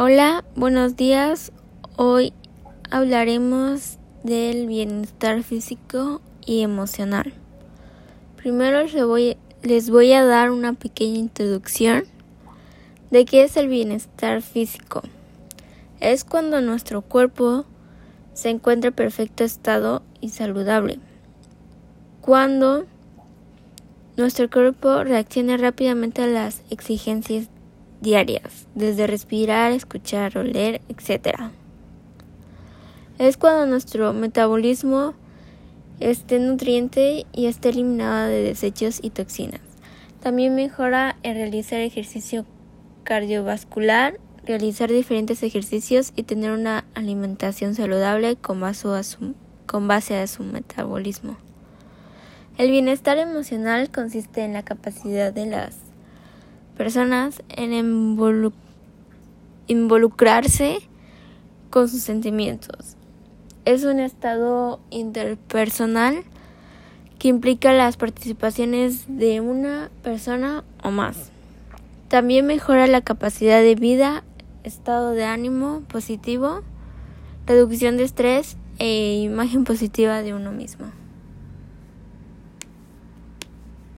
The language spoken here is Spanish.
Hola, buenos días. Hoy hablaremos del bienestar físico y emocional. Primero les voy, a dar una pequeña introducción de qué es el bienestar físico. Es cuando nuestro cuerpo se encuentra en perfecto estado y saludable. Cuando nuestro cuerpo reacciona rápidamente a las exigencias diarias, desde respirar, escuchar, oler, etc. Es cuando nuestro metabolismo esté nutriente y esté eliminado de desechos y toxinas. También mejora el realizar ejercicio cardiovascular, realizar diferentes ejercicios y tener una alimentación saludable con base con base a su metabolismo. El bienestar emocional consiste en la capacidad de las personas en involucrarse con sus sentimientos. Es un estado interpersonal que implica las participaciones de una persona o más. También mejora la capacidad de vida, estado de ánimo positivo, reducción de estrés e imagen positiva de uno mismo.